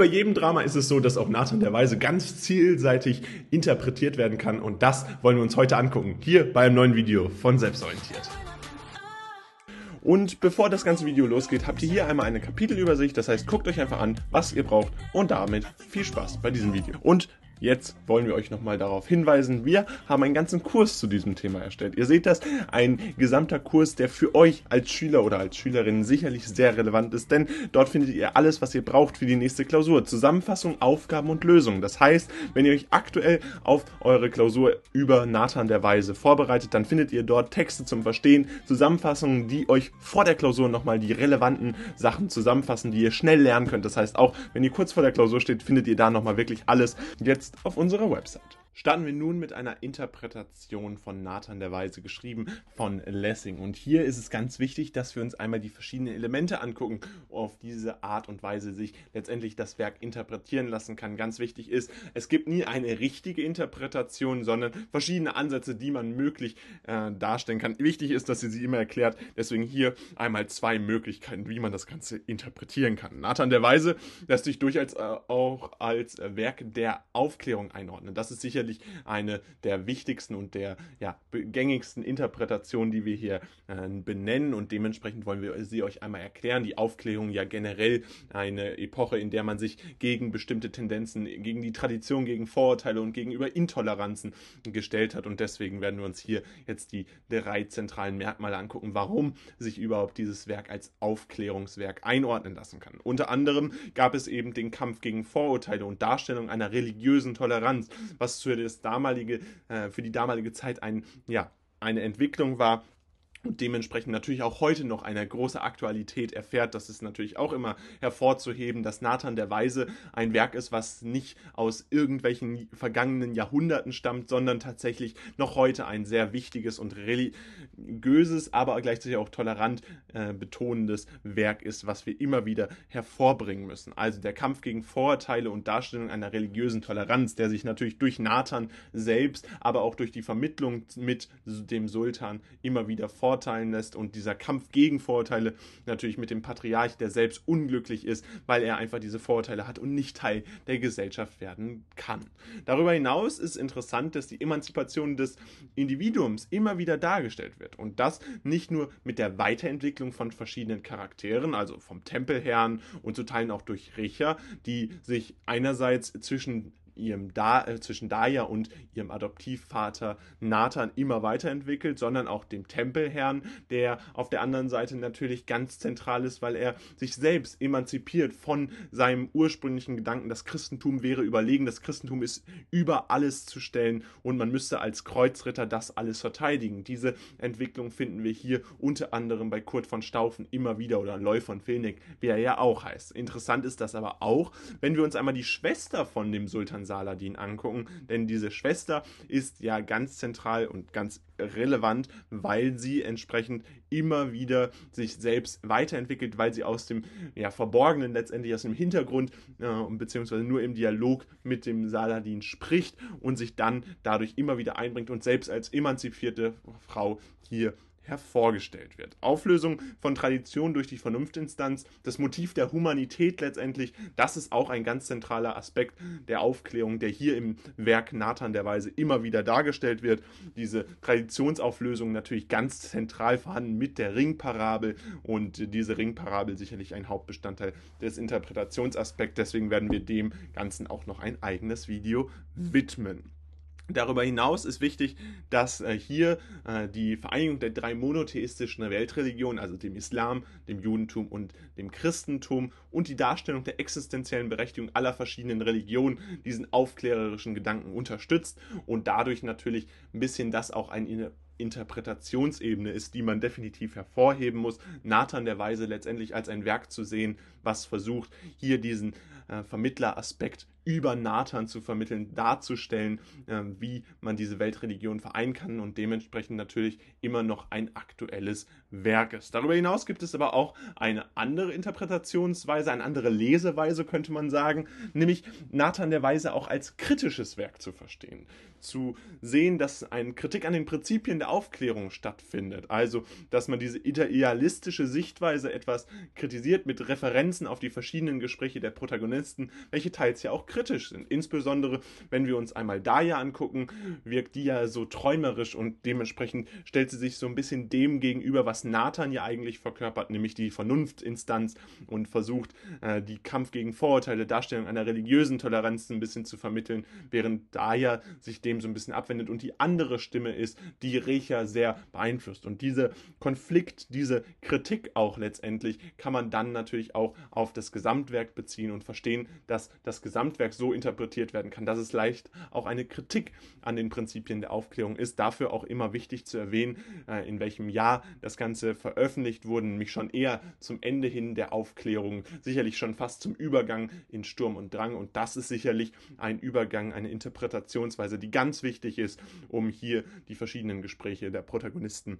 Bei jedem Drama ist es so, dass auch Nathan der Weise ganz zielseitig interpretiert werden kann und das wollen wir uns heute angucken, hier beim neuen Video von Selbstorientiert. Und bevor das ganze Video losgeht, habt ihr hier einmal eine Kapitelübersicht. Das heißt, guckt euch einfach an, was ihr braucht und damit viel Spaß bei diesem Video. Und Jetzt wollen wir euch nochmal darauf hinweisen, wir haben einen ganzen Kurs zu diesem Thema erstellt. Ihr seht das, ein gesamter Kurs, der für euch als Schüler oder als Schülerin sicherlich sehr relevant ist, denn dort findet ihr alles, was ihr braucht für die nächste Klausur. Zusammenfassung, Aufgaben und Lösungen. Das heißt, wenn ihr euch aktuell auf eure Klausur über Nathan der Weise vorbereitet, dann findet ihr dort Texte zum Verstehen, Zusammenfassungen, die euch vor der Klausur nochmal die relevanten Sachen zusammenfassen, die ihr schnell lernen könnt. Das heißt, auch wenn ihr kurz vor der Klausur steht, findet ihr da nochmal wirklich alles. Jetzt auf unserer Website. Starten wir nun mit einer Interpretation von Nathan der Weise, geschrieben von Lessing. Und hier ist es ganz wichtig, dass wir uns einmal die verschiedenen Elemente angucken, auf diese Art und Weise sich letztendlich das Werk interpretieren lassen kann. Ganz wichtig ist, es gibt nie eine richtige Interpretation, sondern verschiedene Ansätze, die man möglich äh, darstellen kann. Wichtig ist, dass ihr sie immer erklärt. Deswegen hier einmal zwei Möglichkeiten, wie man das Ganze interpretieren kann. Nathan der Weise lässt sich durchaus äh, auch als Werk der Aufklärung einordnen. Das ist sicherlich sicherlich eine der wichtigsten und der ja, gängigsten Interpretationen, die wir hier äh, benennen und dementsprechend wollen wir sie euch einmal erklären. Die Aufklärung ja generell eine Epoche, in der man sich gegen bestimmte Tendenzen, gegen die Tradition, gegen Vorurteile und gegenüber Intoleranzen gestellt hat und deswegen werden wir uns hier jetzt die drei zentralen Merkmale angucken, warum sich überhaupt dieses Werk als Aufklärungswerk einordnen lassen kann. Unter anderem gab es eben den Kampf gegen Vorurteile und Darstellung einer religiösen Toleranz, was zu das damalige, äh, für die damalige Zeit ein, ja, eine Entwicklung war, und dementsprechend natürlich auch heute noch eine große Aktualität erfährt. Das ist natürlich auch immer hervorzuheben, dass Nathan der Weise ein Werk ist, was nicht aus irgendwelchen vergangenen Jahrhunderten stammt, sondern tatsächlich noch heute ein sehr wichtiges und religiöses, aber gleichzeitig auch tolerant äh, betonendes Werk ist, was wir immer wieder hervorbringen müssen. Also der Kampf gegen Vorurteile und Darstellung einer religiösen Toleranz, der sich natürlich durch Nathan selbst, aber auch durch die Vermittlung mit dem Sultan immer wieder vor verurteilen lässt und dieser Kampf gegen Vorurteile natürlich mit dem Patriarch, der selbst unglücklich ist, weil er einfach diese Vorurteile hat und nicht Teil der Gesellschaft werden kann. Darüber hinaus ist interessant, dass die Emanzipation des Individuums immer wieder dargestellt wird und das nicht nur mit der Weiterentwicklung von verschiedenen Charakteren, also vom Tempelherrn und zu Teilen auch durch Richer, die sich einerseits zwischen ihrem da äh, zwischen Daya und ihrem Adoptivvater Nathan immer weiterentwickelt, sondern auch dem Tempelherrn, der auf der anderen Seite natürlich ganz zentral ist, weil er sich selbst emanzipiert von seinem ursprünglichen Gedanken, das Christentum wäre überlegen, das Christentum ist über alles zu stellen und man müsste als Kreuzritter das alles verteidigen. Diese Entwicklung finden wir hier unter anderem bei Kurt von Staufen immer wieder oder Leu von Vilnick, wie er ja auch heißt. Interessant ist das aber auch, wenn wir uns einmal die Schwester von dem Sultan Saladin angucken, denn diese Schwester ist ja ganz zentral und ganz relevant, weil sie entsprechend immer wieder sich selbst weiterentwickelt, weil sie aus dem ja, Verborgenen letztendlich aus dem Hintergrund äh, beziehungsweise nur im Dialog mit dem Saladin spricht und sich dann dadurch immer wieder einbringt und selbst als emanzipierte Frau hier hervorgestellt wird. Auflösung von Tradition durch die Vernunftinstanz, das Motiv der Humanität letztendlich, das ist auch ein ganz zentraler Aspekt der Aufklärung, der hier im Werk Nathan der Weise immer wieder dargestellt wird. Diese Traditionsauflösung natürlich ganz zentral vorhanden mit der Ringparabel und diese Ringparabel sicherlich ein Hauptbestandteil des Interpretationsaspekts. Deswegen werden wir dem Ganzen auch noch ein eigenes Video widmen. Darüber hinaus ist wichtig, dass äh, hier äh, die Vereinigung der drei monotheistischen Weltreligionen, also dem Islam, dem Judentum und dem Christentum und die Darstellung der existenziellen Berechtigung aller verschiedenen Religionen diesen aufklärerischen Gedanken unterstützt und dadurch natürlich ein bisschen das auch eine Interpretationsebene ist, die man definitiv hervorheben muss. Nathan der Weise letztendlich als ein Werk zu sehen, was versucht, hier diesen äh, Vermittleraspekt über Nathan zu vermitteln, darzustellen, äh, wie man diese Weltreligion vereinen kann und dementsprechend natürlich immer noch ein aktuelles Werk ist. Darüber hinaus gibt es aber auch eine andere Interpretationsweise, eine andere Leseweise, könnte man sagen, nämlich Nathan der Weise auch als kritisches Werk zu verstehen. Zu sehen, dass eine Kritik an den Prinzipien der Aufklärung stattfindet. Also, dass man diese idealistische Sichtweise etwas kritisiert mit Referenzen auf die verschiedenen Gespräche der Protagonisten, welche teils ja auch kritisch sind. Insbesondere, wenn wir uns einmal Daya angucken, wirkt die ja so träumerisch und dementsprechend stellt sie sich so ein bisschen dem gegenüber, was Nathan ja eigentlich verkörpert, nämlich die Vernunftinstanz und versucht, äh, die Kampf gegen Vorurteile, Darstellung einer religiösen Toleranz ein bisschen zu vermitteln, während Daya sich dem so ein bisschen abwendet und die andere Stimme ist, die Recha sehr beeinflusst. Und dieser Konflikt, diese Kritik auch letztendlich kann man dann natürlich auch auf das Gesamtwerk beziehen und verstehen, dass das Gesamtwerk so interpretiert werden kann, dass es leicht auch eine Kritik an den Prinzipien der Aufklärung ist. Dafür auch immer wichtig zu erwähnen, äh, in welchem Jahr das Ganze veröffentlicht wurde, nämlich schon eher zum Ende hin der Aufklärung, sicherlich schon fast zum Übergang in Sturm und Drang. Und das ist sicherlich ein Übergang, eine Interpretationsweise, die ganz wichtig ist, um hier die verschiedenen Gespräche der Protagonisten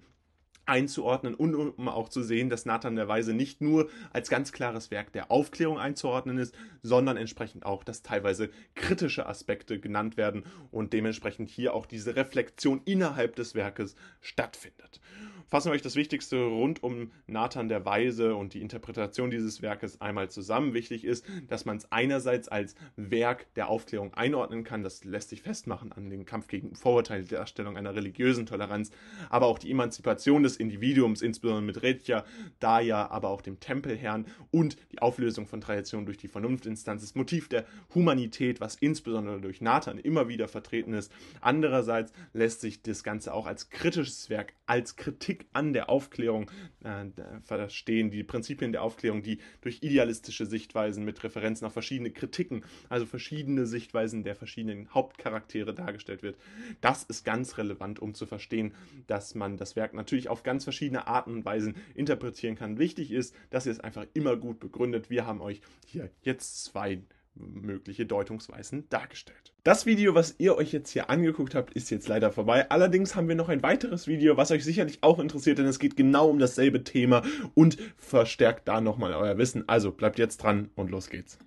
einzuordnen und um auch zu sehen, dass Nathan der Weise nicht nur als ganz klares Werk der Aufklärung einzuordnen ist, sondern entsprechend auch, dass teilweise kritische Aspekte genannt werden und dementsprechend hier auch diese Reflexion innerhalb des Werkes stattfindet. Fassen wir euch das Wichtigste rund um Nathan der Weise und die Interpretation dieses Werkes einmal zusammen. Wichtig ist, dass man es einerseits als Werk der Aufklärung einordnen kann, das lässt sich festmachen an den Kampf gegen Vorurteile, der Erstellung einer religiösen Toleranz, aber auch die Emanzipation des Individuums, insbesondere mit Redja, Daya, aber auch dem Tempelherrn und die Auflösung von Traditionen durch die Vernunftinstanz, das Motiv der Humanität, was insbesondere durch Nathan immer wieder vertreten ist. Andererseits lässt sich das Ganze auch als kritisches Werk, als An der Aufklärung äh, verstehen, die Prinzipien der Aufklärung, die durch idealistische Sichtweisen mit Referenzen auf verschiedene Kritiken, also verschiedene Sichtweisen der verschiedenen Hauptcharaktere dargestellt wird. Das ist ganz relevant, um zu verstehen, dass man das Werk natürlich auf ganz verschiedene Arten und Weisen interpretieren kann. Wichtig ist, dass ihr es einfach immer gut begründet. Wir haben euch hier jetzt zwei mögliche Deutungsweisen dargestellt. Das Video, was ihr euch jetzt hier angeguckt habt, ist jetzt leider vorbei. Allerdings haben wir noch ein weiteres Video, was euch sicherlich auch interessiert, denn es geht genau um dasselbe Thema und verstärkt da nochmal euer Wissen. Also bleibt jetzt dran und los geht's.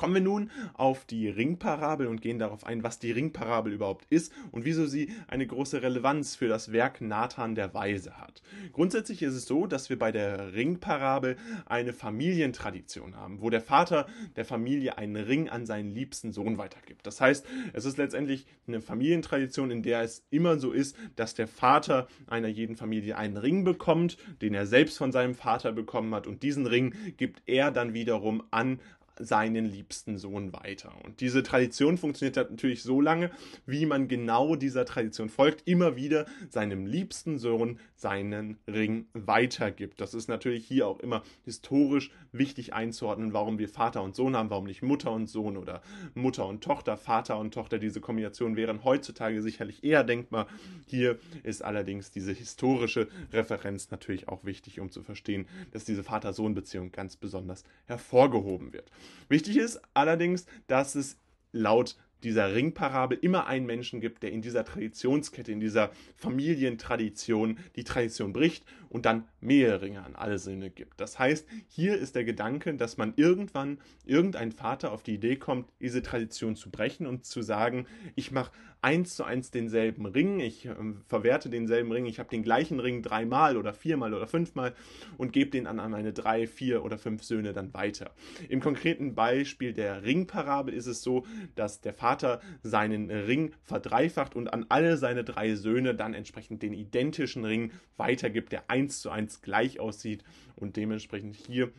Kommen wir nun auf die Ringparabel und gehen darauf ein, was die Ringparabel überhaupt ist und wieso sie eine große Relevanz für das Werk Nathan der Weise hat. Grundsätzlich ist es so, dass wir bei der Ringparabel eine Familientradition haben, wo der Vater der Familie einen Ring an seinen liebsten Sohn weitergibt. Das heißt, es ist letztendlich eine Familientradition, in der es immer so ist, dass der Vater einer jeden Familie einen Ring bekommt, den er selbst von seinem Vater bekommen hat und diesen Ring gibt er dann wiederum an seinen liebsten Sohn weiter. Und diese Tradition funktioniert natürlich so lange, wie man genau dieser Tradition folgt, immer wieder seinem liebsten Sohn seinen Ring weitergibt. Das ist natürlich hier auch immer historisch wichtig einzuordnen, warum wir Vater und Sohn haben, warum nicht Mutter und Sohn oder Mutter und Tochter, Vater und Tochter. Diese Kombination wären heutzutage sicherlich eher denkbar. Hier ist allerdings diese historische Referenz natürlich auch wichtig, um zu verstehen, dass diese Vater-Sohn-Beziehung ganz besonders hervorgehoben wird. Wichtig ist allerdings, dass es laut dieser Ringparabel immer einen Menschen gibt, der in dieser Traditionskette, in dieser Familientradition die Tradition bricht und dann mehrere Ringe an alle Söhne gibt. Das heißt, hier ist der Gedanke, dass man irgendwann irgendein Vater auf die Idee kommt, diese Tradition zu brechen und zu sagen, ich mache eins zu eins denselben Ring, ich äh, verwerte denselben Ring, ich habe den gleichen Ring dreimal oder viermal oder fünfmal und gebe den an, meine drei, vier oder fünf Söhne dann weiter. Im konkreten Beispiel der Ringparabel ist es so, dass der Vater seinen Ring verdreifacht und an alle seine drei Söhne dann entsprechend den identischen Ring weitergibt, der eins zu eins gleich aussieht und dementsprechend hier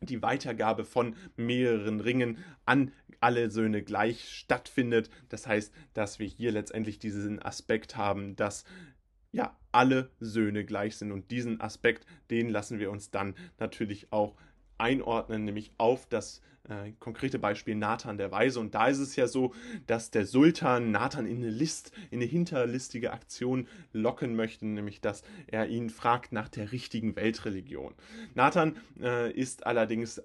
die Weitergabe von mehreren Ringen an alle Söhne gleich stattfindet. Das heißt, dass wir hier letztendlich diesen Aspekt haben, dass ja alle Söhne gleich sind und diesen Aspekt, den lassen wir uns dann natürlich auch einordnen, nämlich auf das äh, konkrete Beispiel Nathan der Weise. Und da ist es ja so, dass der Sultan Nathan in eine List, in eine hinterlistige Aktion locken möchte, nämlich dass er ihn fragt nach der richtigen Weltreligion. Nathan äh, ist allerdings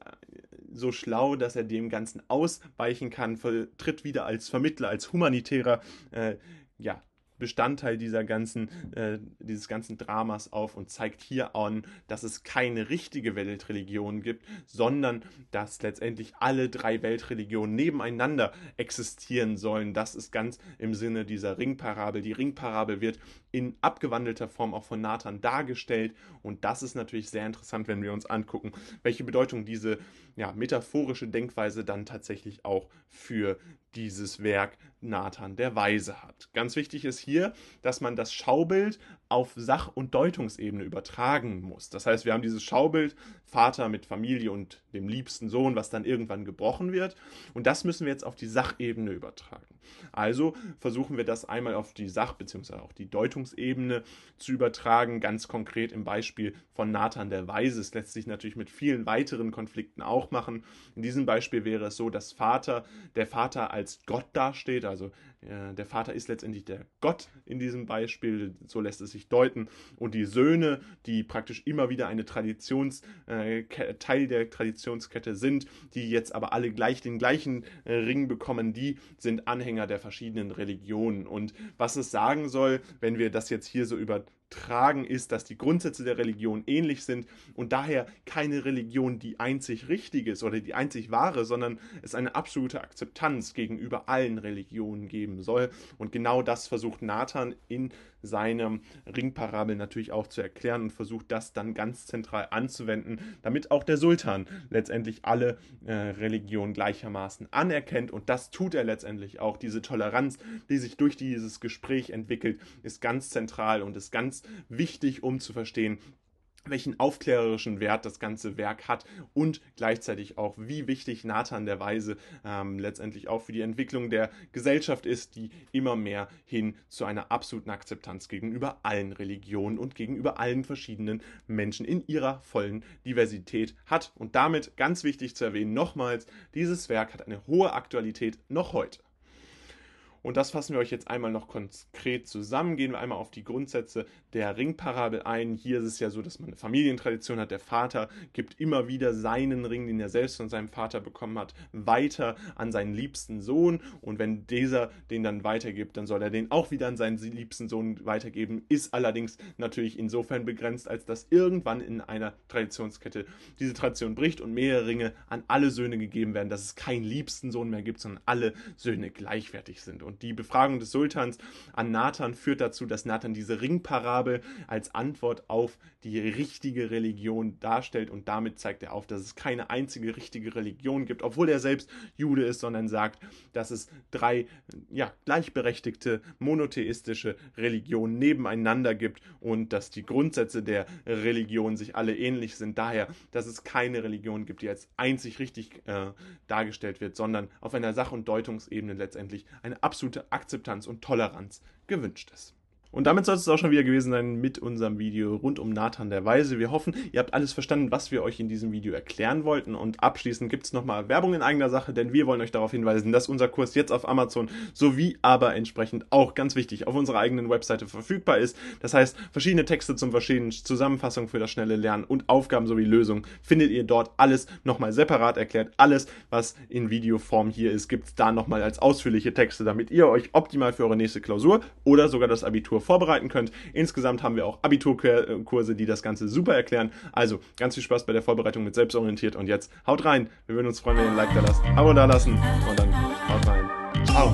so schlau, dass er dem Ganzen ausweichen kann, tritt wieder als Vermittler, als humanitärer äh, ja, Bestandteil dieser ganzen, äh, dieses ganzen Dramas auf und zeigt hier an, dass es keine richtige Weltreligion gibt, sondern dass letztendlich alle drei Weltreligionen nebeneinander existieren sollen. Das ist ganz im Sinne dieser Ringparabel. Die Ringparabel wird in abgewandelter Form auch von Nathan dargestellt und das ist natürlich sehr interessant, wenn wir uns angucken, welche Bedeutung diese ja, metaphorische Denkweise dann tatsächlich auch für dieses Werk Nathan der Weise hat. Ganz wichtig ist hier, dass man das Schaubild auf Sach- und Deutungsebene übertragen muss. Das heißt, wir haben dieses Schaubild Vater mit Familie und dem liebsten Sohn, was dann irgendwann gebrochen wird. Und das müssen wir jetzt auf die Sachebene übertragen. Also versuchen wir das einmal auf die Sach- bzw. auch die Deutungsebene zu übertragen. Ganz konkret im Beispiel von Nathan der Weise. Es lässt sich natürlich mit vielen weiteren Konflikten auch machen. In diesem Beispiel wäre es so, dass Vater, der Vater als Gott dasteht. Also äh, der Vater ist letztendlich der Gott in diesem Beispiel. So lässt es sich deuten. Und die Söhne, die praktisch immer wieder eine Traditions, äh, Teil der Traditionskette sind, die jetzt aber alle gleich den gleichen äh, Ring bekommen, die sind Anhänger der verschiedenen Religionen. Und was es sagen soll, wenn wir das jetzt hier so über tragen, ist, dass die Grundsätze der Religion ähnlich sind und daher keine Religion die einzig richtig ist oder die einzig wahre, sondern es eine absolute Akzeptanz gegenüber allen Religionen geben soll. Und genau das versucht Nathan in seinem Ringparabel natürlich auch zu erklären und versucht das dann ganz zentral anzuwenden, damit auch der Sultan letztendlich alle äh, Religionen gleichermaßen anerkennt. Und das tut er letztendlich auch. Diese Toleranz, die sich durch dieses Gespräch entwickelt, ist ganz zentral und ist ganz wichtig, um zu verstehen, welchen aufklärerischen Wert das ganze Werk hat und gleichzeitig auch, wie wichtig Nathan der Weise ähm, letztendlich auch für die Entwicklung der Gesellschaft ist, die immer mehr hin zu einer absoluten Akzeptanz gegenüber allen Religionen und gegenüber allen verschiedenen Menschen in ihrer vollen Diversität hat. Und damit ganz wichtig zu erwähnen, nochmals, dieses Werk hat eine hohe Aktualität noch heute. Und das fassen wir euch jetzt einmal noch konkret zusammen. Gehen wir einmal auf die Grundsätze der Ringparabel ein. Hier ist es ja so, dass man eine Familientradition hat. Der Vater gibt immer wieder seinen Ring, den er selbst von seinem Vater bekommen hat, weiter an seinen liebsten Sohn. Und wenn dieser den dann weitergibt, dann soll er den auch wieder an seinen liebsten Sohn weitergeben. Ist allerdings natürlich insofern begrenzt, als dass irgendwann in einer Traditionskette diese Tradition bricht und mehrere Ringe an alle Söhne gegeben werden, dass es keinen liebsten Sohn mehr gibt, sondern alle Söhne gleichwertig sind. Und die Befragung des Sultans an Nathan führt dazu, dass Nathan diese Ringparabel als Antwort auf die richtige Religion darstellt und damit zeigt er auf, dass es keine einzige richtige Religion gibt, obwohl er selbst Jude ist, sondern sagt, dass es drei ja, gleichberechtigte monotheistische Religionen nebeneinander gibt und dass die Grundsätze der Religion sich alle ähnlich sind. Daher, dass es keine Religion gibt, die als einzig richtig äh, dargestellt wird, sondern auf einer Sach- und Deutungsebene letztendlich eine absolute absolute Akzeptanz und Toleranz gewünscht ist. Und damit soll es auch schon wieder gewesen sein mit unserem Video rund um Nathan der Weise. Wir hoffen, ihr habt alles verstanden, was wir euch in diesem Video erklären wollten. Und abschließend gibt es nochmal Werbung in eigener Sache, denn wir wollen euch darauf hinweisen, dass unser Kurs jetzt auf Amazon sowie aber entsprechend auch ganz wichtig auf unserer eigenen Webseite verfügbar ist. Das heißt, verschiedene Texte zum Verstehen, Zusammenfassung für das schnelle Lernen und Aufgaben sowie Lösungen findet ihr dort alles nochmal separat erklärt. Alles, was in Videoform hier ist, gibt es da nochmal als ausführliche Texte, damit ihr euch optimal für eure nächste Klausur oder sogar das Abitur Abitur vorbereiten könnt. Insgesamt haben wir auch Abiturkurse, die das Ganze super erklären. Also ganz viel Spaß bei der Vorbereitung mit Selbstorientiert und jetzt haut rein. Wir würden uns freuen, wenn ihr ein Like da lasst, Abo da lassen und dann haut rein. Ciao.